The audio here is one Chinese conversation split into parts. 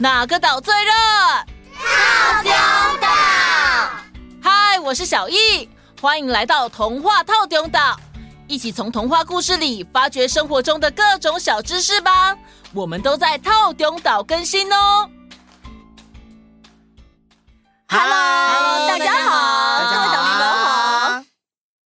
哪个岛最热？套丢岛。嗨，我是小易，欢迎来到童话套丢岛，一起从童话故事里发掘生活中的各种小知识吧。我们都在套丢岛更新哦。Hello，大家好，各位岛民们好。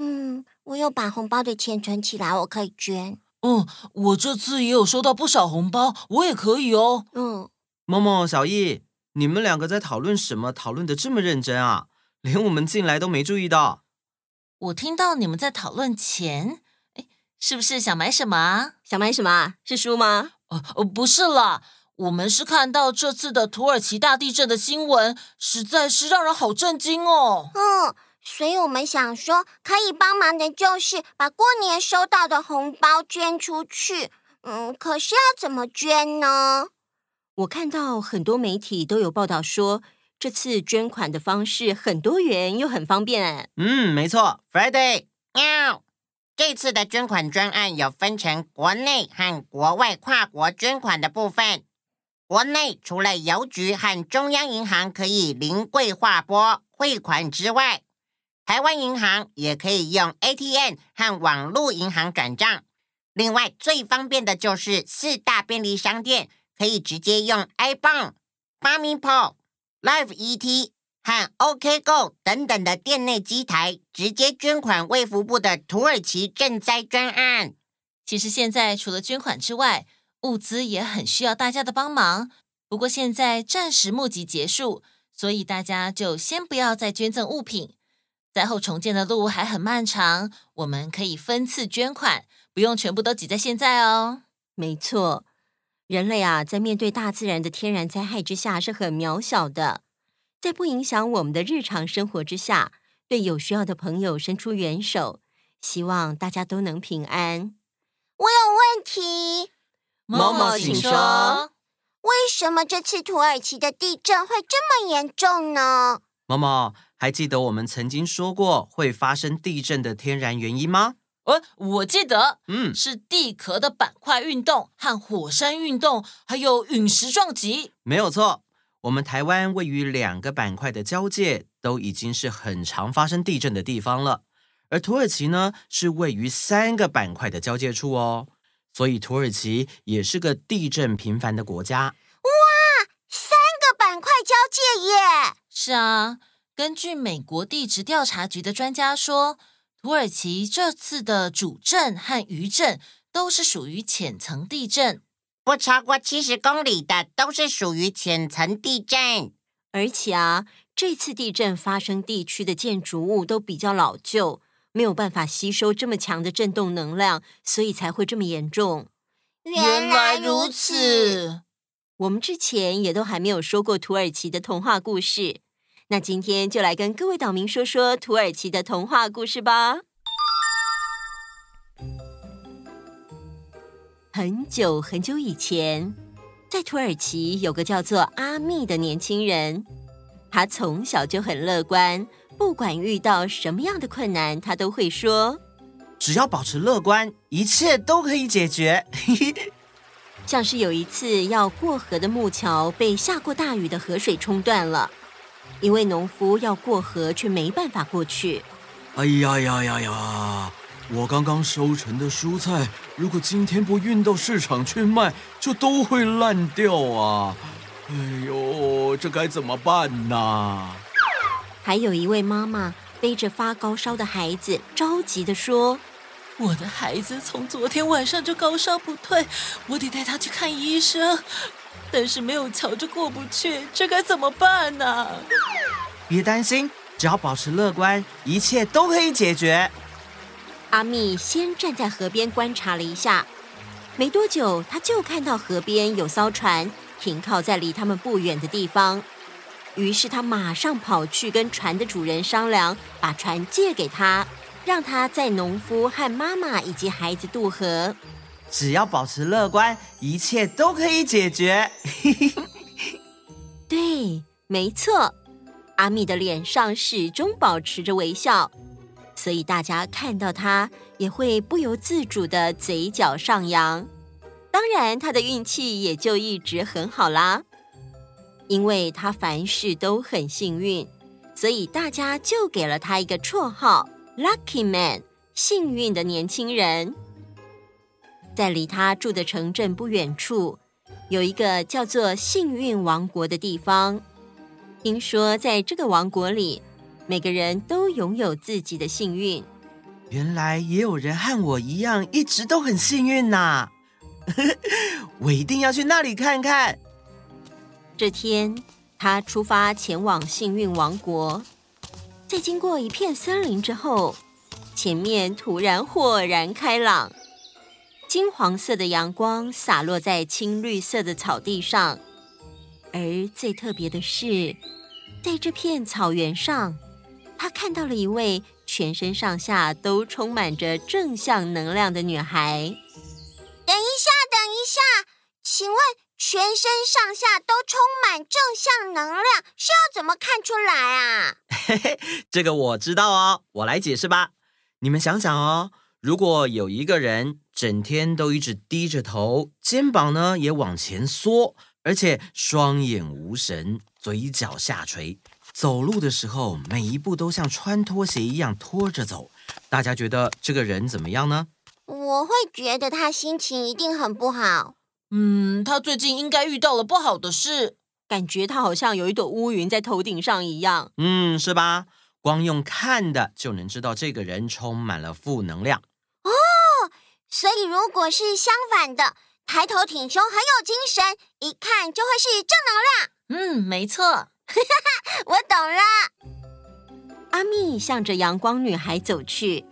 嗯，我有把红包的钱存起来，我可以捐。嗯，我这次也有收到不少红包，我也可以哦。嗯。默默、小易，你们两个在讨论什么？讨论的这么认真啊，连我们进来都没注意到。我听到你们在讨论钱，哎，是不是想买什么啊？想买什么啊？是书吗？哦哦，不是啦，我们是看到这次的土耳其大地震的新闻，实在是让人好震惊哦。嗯，所以我们想说，可以帮忙的就是把过年收到的红包捐出去。嗯，可是要怎么捐呢？我看到很多媒体都有报道说，这次捐款的方式很多元又很方便。嗯，没错，Friday，喵。这次的捐款专案有分成国内和国外跨国捐款的部分。国内除了邮局和中央银行可以零柜划拨汇款之外，台湾银行也可以用 ATM 和网络银行转账。另外，最方便的就是四大便利商店。可以直接用 iPhone、FamiPort、Live ET 和 OKGo 等等的店内机台，直接捐款卫福部的土耳其赈灾专案。其实现在除了捐款之外，物资也很需要大家的帮忙。不过现在暂时募集结束，所以大家就先不要再捐赠物品。灾后重建的路还很漫长，我们可以分次捐款，不用全部都挤在现在哦。没错。人类啊，在面对大自然的天然灾害之下是很渺小的，在不影响我们的日常生活之下，对有需要的朋友伸出援手，希望大家都能平安。我有问题，默默请说。为什么这次土耳其的地震会这么严重呢？默默，还记得我们曾经说过会发生地震的天然原因吗？呃，我记得，嗯，是地壳的板块运动和火山运动，还有陨石撞击。没有错，我们台湾位于两个板块的交界，都已经是很常发生地震的地方了。而土耳其呢，是位于三个板块的交界处哦，所以土耳其也是个地震频繁的国家。哇，三个板块交界耶！是啊，根据美国地质调查局的专家说。土耳其这次的主震和余震都是属于浅层地震，不超过七十公里的都是属于浅层地震。而且啊，这次地震发生地区的建筑物都比较老旧，没有办法吸收这么强的震动能量，所以才会这么严重。原来如此，我们之前也都还没有说过土耳其的童话故事。那今天就来跟各位岛民说说土耳其的童话故事吧。很久很久以前，在土耳其有个叫做阿密的年轻人，他从小就很乐观，不管遇到什么样的困难，他都会说：“只要保持乐观，一切都可以解决。”像是有一次要过河的木桥被下过大雨的河水冲断了。一位农夫要过河，却没办法过去。哎呀呀呀呀！我刚刚收成的蔬菜，如果今天不运到市场去卖，就都会烂掉啊！哎呦，这该怎么办呢？还有一位妈妈背着发高烧的孩子，着急地说：“我的孩子从昨天晚上就高烧不退，我得带他去看医生。”但是没有桥就过不去，这该怎么办呢？别担心，只要保持乐观，一切都可以解决。阿密先站在河边观察了一下，没多久，他就看到河边有艘船停靠在离他们不远的地方。于是他马上跑去跟船的主人商量，把船借给他，让他载农夫和妈妈以及孩子渡河。只要保持乐观，一切都可以解决。对，没错，阿米的脸上始终保持着微笑，所以大家看到他也会不由自主的嘴角上扬。当然，他的运气也就一直很好啦。因为他凡事都很幸运，所以大家就给了他一个绰号 “Lucky Man”，幸运的年轻人。在离他住的城镇不远处，有一个叫做“幸运王国”的地方。听说在这个王国里，每个人都拥有自己的幸运。原来也有人和我一样，一直都很幸运呐！我一定要去那里看看。这天，他出发前往幸运王国，在经过一片森林之后，前面突然豁然开朗，金黄色的阳光洒落在青绿色的草地上，而最特别的是，在这片草原上，他看到了一位全身上下都充满着正向能量的女孩。等一下，等一下，请问全身上下都充满正向能量是要怎么看出来啊？嘿嘿，这个我知道哦，我来解释吧。你们想想哦，如果有一个人整天都一直低着头，肩膀呢也往前缩，而且双眼无神，嘴角下垂，走路的时候每一步都像穿拖鞋一样拖着走，大家觉得这个人怎么样呢？我会觉得他心情一定很不好。嗯，他最近应该遇到了不好的事，感觉他好像有一朵乌云在头顶上一样。嗯，是吧？光用看的就能知道这个人充满了负能量。哦，所以如果是相反的，抬头挺胸，很有精神，一看就会是正能量。嗯，没错。我懂了。阿蜜向着阳光女孩走去。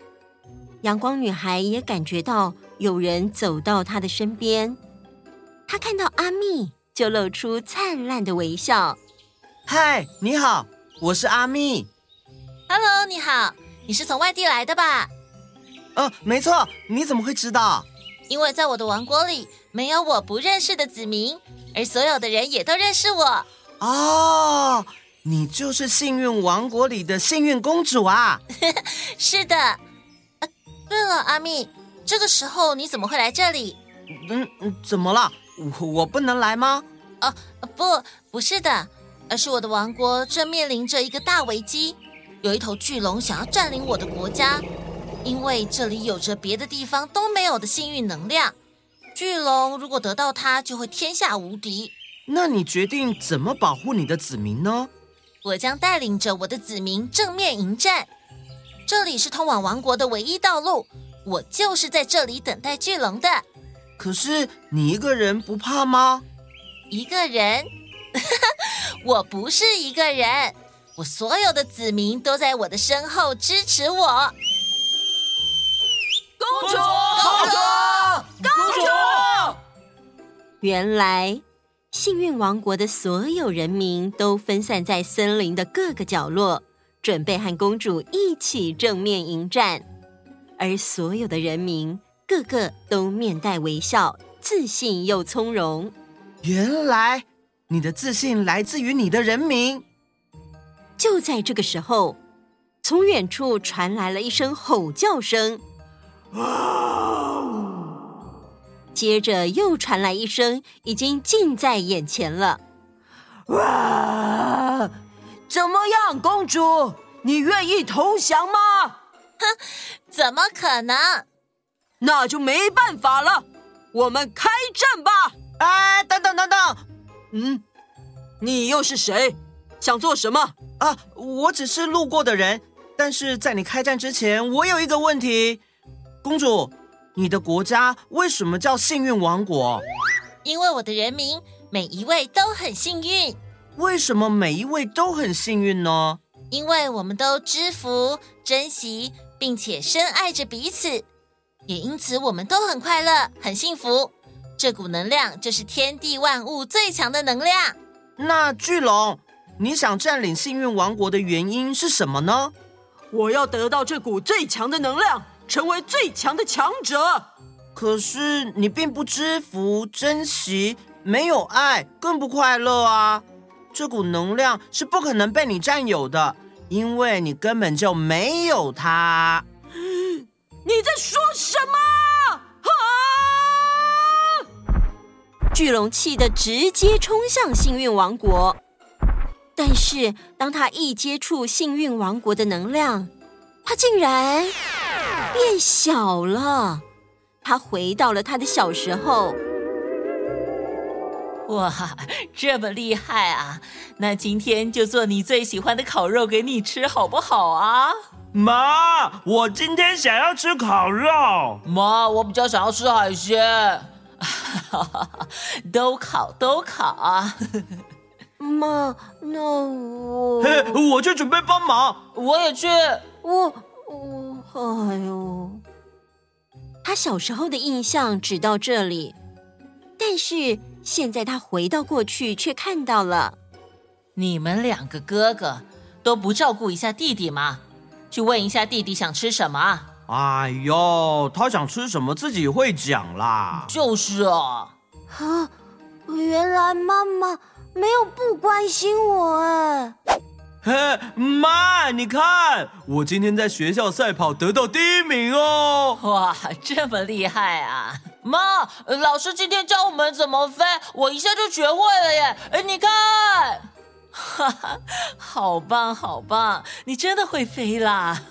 阳光女孩也感觉到有人走到她的身边，她看到阿蜜就露出灿烂的微笑。嗨，你好，我是阿蜜。Hello，你好，你是从外地来的吧？呃，没错，你怎么会知道？因为在我的王国里没有我不认识的子民，而所有的人也都认识我。哦，你就是幸运王国里的幸运公主啊！是的。对了，阿密，这个时候你怎么会来这里？嗯嗯，怎么了？我我不能来吗？哦，不，不是的，而是我的王国正面临着一个大危机，有一头巨龙想要占领我的国家，因为这里有着别的地方都没有的幸运能量。巨龙如果得到它，就会天下无敌。那你决定怎么保护你的子民呢？我将带领着我的子民正面迎战。这里是通往王国的唯一道路，我就是在这里等待巨龙的。可是你一个人不怕吗？一个人？我不是一个人，我所有的子民都在我的身后支持我。公主，公主，公主！原来幸运王国的所有人民都分散在森林的各个角落。准备和公主一起正面迎战，而所有的人民个个都面带微笑，自信又从容。原来你的自信来自于你的人民。就在这个时候，从远处传来了一声吼叫声，接着又传来一声，已经近在眼前了。哇怎么样，公主？你愿意投降吗？哼，怎么可能？那就没办法了，我们开战吧！哎，等等等等，嗯，你又是谁？想做什么？啊，我只是路过的人。但是在你开战之前，我有一个问题，公主，你的国家为什么叫幸运王国？因为我的人民每一位都很幸运。为什么每一位都很幸运呢？因为我们都知福、珍惜，并且深爱着彼此，也因此我们都很快乐、很幸福。这股能量就是天地万物最强的能量。那巨龙，你想占领幸运王国的原因是什么呢？我要得到这股最强的能量，成为最强的强者。可是你并不知福、珍惜，没有爱，更不快乐啊。这股能量是不可能被你占有的，因为你根本就没有它。你在说什么？啊！巨龙气得直接冲向幸运王国。但是，当他一接触幸运王国的能量，他竟然变小了。他回到了他的小时候。哇，这么厉害啊！那今天就做你最喜欢的烤肉给你吃，好不好啊？妈，我今天想要吃烤肉。妈，我比较想要吃海鲜。都烤，都烤啊！妈，那我……嘿我去准备帮忙。我也去。我我……哎呦！他小时候的印象只到这里，但是现在他回到过去，却看到了你们两个哥哥都不照顾一下弟弟吗？去问一下弟弟想吃什么。哎呦，他想吃什么自己会讲啦。就是啊。啊，原来妈妈没有不关心我哎。嘿，妈，你看，我今天在学校赛跑得到第一名哦！哇，这么厉害啊！妈，老师今天教我们怎么飞，我一下就学会了耶！哎，你看，哈哈，好棒，好棒，你真的会飞啦！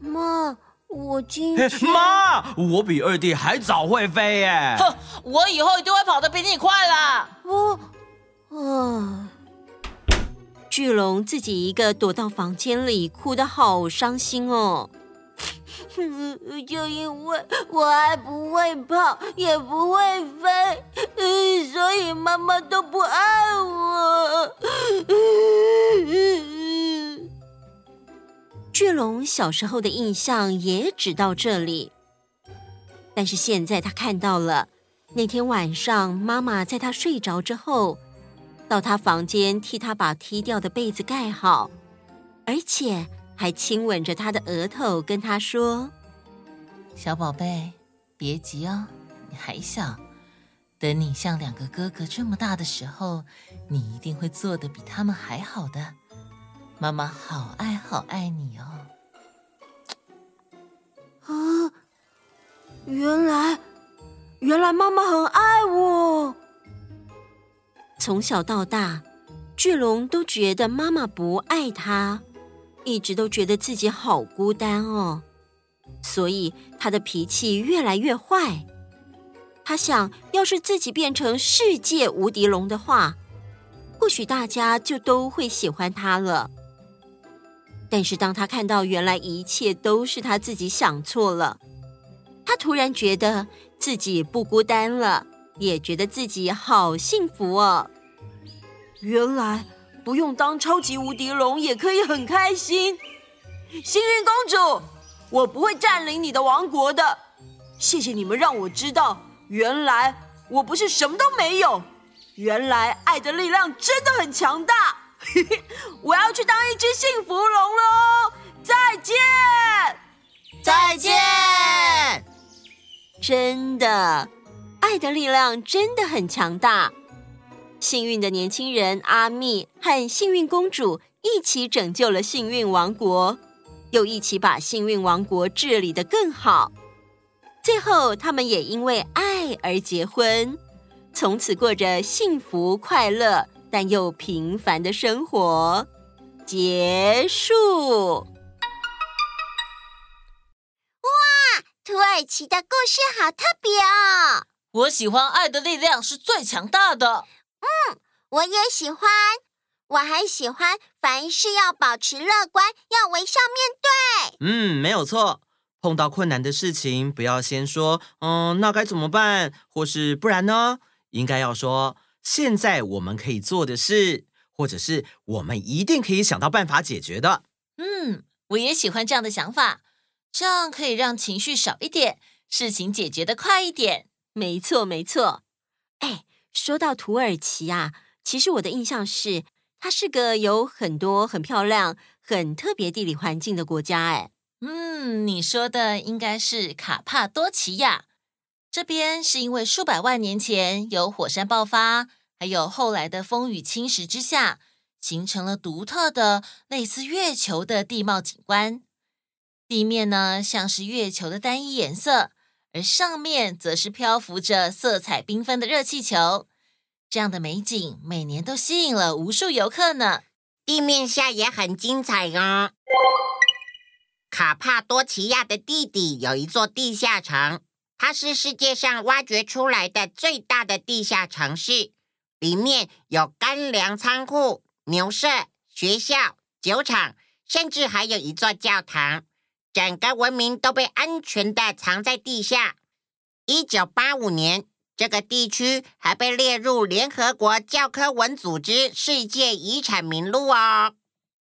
妈，我今天……妈，我比二弟还早会飞耶！哼，我以后一定会跑得比你快啦！我，啊。巨龙自己一个躲到房间里，哭得好伤心哦。就因为我还不会跑，也不会飞，所以妈妈都不爱我。巨龙小时候的印象也只到这里，但是现在他看到了那天晚上，妈妈在他睡着之后。到他房间替他把踢掉的被子盖好，而且还亲吻着他的额头，跟他说：“小宝贝，别急哦，你还小，等你像两个哥哥这么大的时候，你一定会做的比他们还好的。妈妈好爱好爱你哦。”啊，原来，原来妈妈很爱我。从小到大，巨龙都觉得妈妈不爱他，一直都觉得自己好孤单哦，所以他的脾气越来越坏。他想要是自己变成世界无敌龙的话，或许大家就都会喜欢他了。但是当他看到原来一切都是他自己想错了，他突然觉得自己不孤单了。也觉得自己好幸福哦！原来不用当超级无敌龙也可以很开心。幸运公主，我不会占领你的王国的。谢谢你们让我知道，原来我不是什么都没有。原来爱的力量真的很强大。我要去当一只幸福龙喽！再见，再见，真的。爱的力量真的很强大。幸运的年轻人阿密和幸运公主一起拯救了幸运王国，又一起把幸运王国治理的更好。最后，他们也因为爱而结婚，从此过着幸福快乐但又平凡的生活。结束。哇，土耳其的故事好特别哦！我喜欢爱的力量是最强大的。嗯，我也喜欢。我还喜欢凡事要保持乐观，要微笑面对。嗯，没有错。碰到困难的事情，不要先说“嗯，那该怎么办”或是“不然呢”，应该要说“现在我们可以做的事”，或者是“我们一定可以想到办法解决的”。嗯，我也喜欢这样的想法，这样可以让情绪少一点，事情解决的快一点。没错，没错。哎，说到土耳其啊，其实我的印象是，它是个有很多很漂亮、很特别地理环境的国家。哎，嗯，你说的应该是卡帕多奇亚。这边是因为数百万年前有火山爆发，还有后来的风雨侵蚀之下，形成了独特的类似月球的地貌景观。地面呢，像是月球的单一颜色。而上面则是漂浮着色彩缤纷的热气球。这样的美景每年都吸引了无数游客呢。地面下也很精彩哦。卡帕多奇亚的地底有一座地下城，它是世界上挖掘出来的最大的地下城市，里面有干粮仓库、牛舍、学校、酒厂，甚至还有一座教堂。整个文明都被安全的藏在地下。一九八五年。这个地区还被列入联合国教科文组织世界遗产名录哦！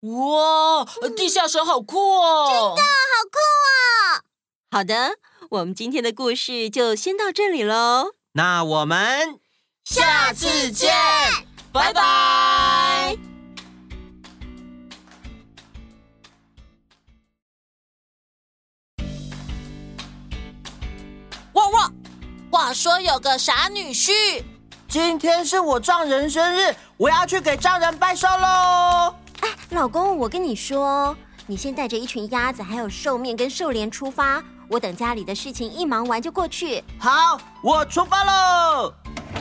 哇，地下城好酷哦！真的好酷哦！好的，我们今天的故事就先到这里喽。那我们下次见，拜拜！哇哇！话说有个傻女婿，今天是我丈人生日，我要去给丈人拜寿喽。哎，老公，我跟你说，你先带着一群鸭子，还有寿面跟寿莲出发，我等家里的事情一忙完就过去。好，我出发喽。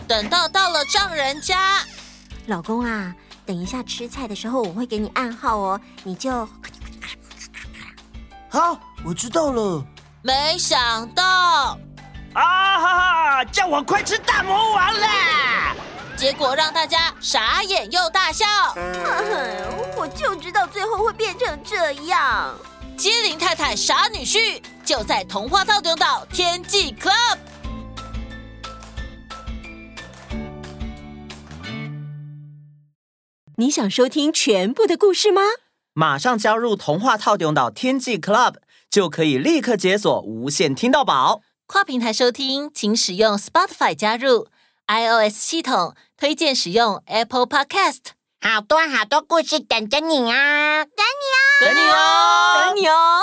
等到到了丈人家，老公啊，等一下吃菜的时候我会给你暗号哦，你就好，我知道了。没想到。啊哈哈！叫我快吃大魔王啦！结果让大家傻眼又大笑。我就知道最后会变成这样。机灵太太傻女婿就在童话套顶岛天际 Club。你想收听全部的故事吗？马上加入童话套顶岛天际 Club，就可以立刻解锁无限听到宝。跨平台收听请使用 spotify 加入。ios 系统推荐使用 apple podcast 好多好多故事等着你啊。等你哦等你哦。等你哦。